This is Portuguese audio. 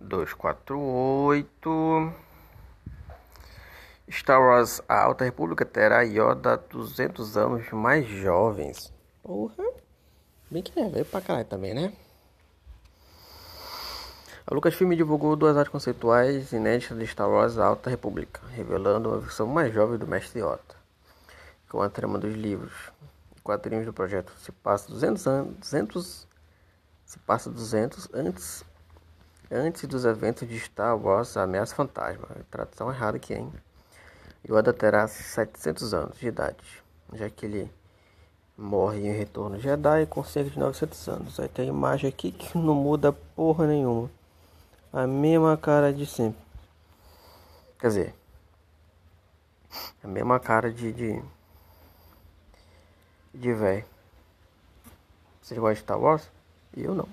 248 Star Wars A Alta República terá Yoda 200 anos mais jovens. Porra. Bem que é, veio pra caralho também, né? A Lucasfilm divulgou duas artes conceituais inéditas de Star Wars A Alta República, revelando uma versão mais jovem do Mestre Yoda. Com a trama dos livros quadrinhos do projeto se passa 200 anos, 200 se passa 200 antes antes dos eventos de Star Wars Ameaça Fantasma. Tradução errada aqui, hein? Yoda terá 700 anos de idade, já que ele morre em Retorno Jedi com cerca de 900 anos. Aí tem a imagem aqui que não muda porra nenhuma. A mesma cara de sempre. Quer dizer, a mesma cara de de, de velho. Vocês gostam de Star Wars? Eu não.